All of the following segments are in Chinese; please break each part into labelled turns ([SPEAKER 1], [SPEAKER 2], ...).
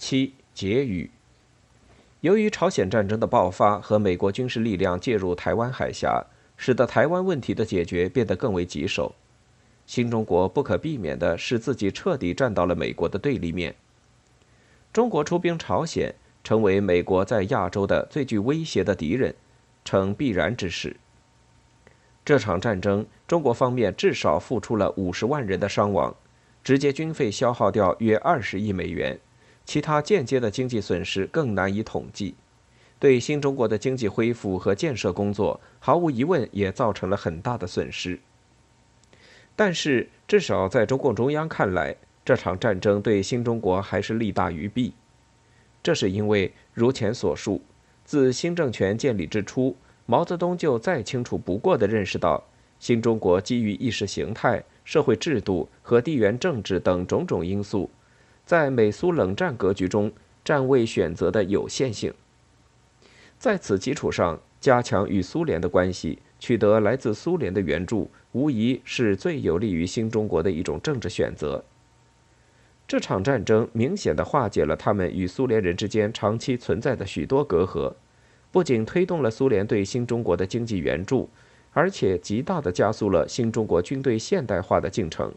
[SPEAKER 1] 七结语。由于朝鲜战争的爆发和美国军事力量介入台湾海峡，使得台湾问题的解决变得更为棘手。新中国不可避免地使自己彻底站到了美国的对立面。中国出兵朝鲜，成为美国在亚洲的最具威胁的敌人，成必然之事。这场战争，中国方面至少付出了五十万人的伤亡，直接军费消耗掉约二十亿美元。其他间接的经济损失更难以统计，对新中国的经济恢复和建设工作毫无疑问也造成了很大的损失。但是，至少在中共中央看来，这场战争对新中国还是利大于弊。这是因为，如前所述，自新政权建立之初，毛泽东就再清楚不过地认识到，新中国基于意识形态、社会制度和地缘政治等种种因素。在美苏冷战格局中，站位选择的有限性。在此基础上，加强与苏联的关系，取得来自苏联的援助，无疑是最有利于新中国的一种政治选择。这场战争明显的化解了他们与苏联人之间长期存在的许多隔阂，不仅推动了苏联对新中国的经济援助，而且极大的加速了新中国军队现代化的进程。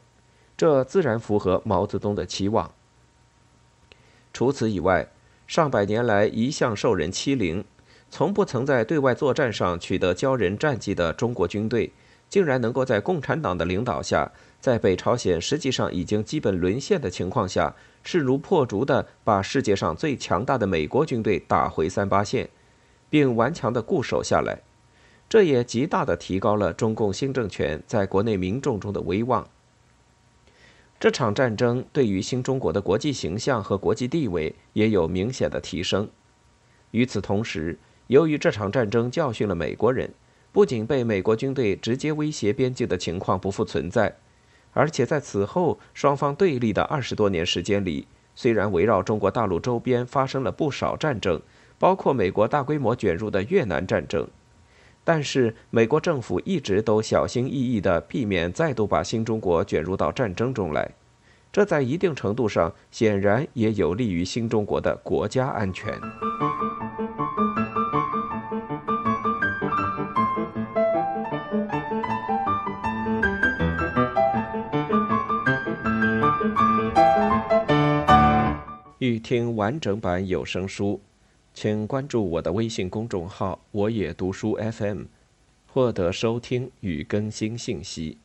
[SPEAKER 1] 这自然符合毛泽东的期望。除此以外，上百年来一向受人欺凌，从不曾在对外作战上取得骄人战绩的中国军队，竟然能够在共产党的领导下，在北朝鲜实际上已经基本沦陷的情况下，势如破竹地把世界上最强大的美国军队打回三八线，并顽强地固守下来，这也极大地提高了中共新政权在国内民众中的威望。这场战争对于新中国的国际形象和国际地位也有明显的提升。与此同时，由于这场战争教训了美国人，不仅被美国军队直接威胁边境的情况不复存在，而且在此后双方对立的二十多年时间里，虽然围绕中国大陆周边发生了不少战争，包括美国大规模卷入的越南战争。但是，美国政府一直都小心翼翼地避免再度把新中国卷入到战争中来，这在一定程度上显然也有利于新中国的国家安全。欲听完整版有声书。请关注我的微信公众号“我也读书 FM”，获得收听与更新信息。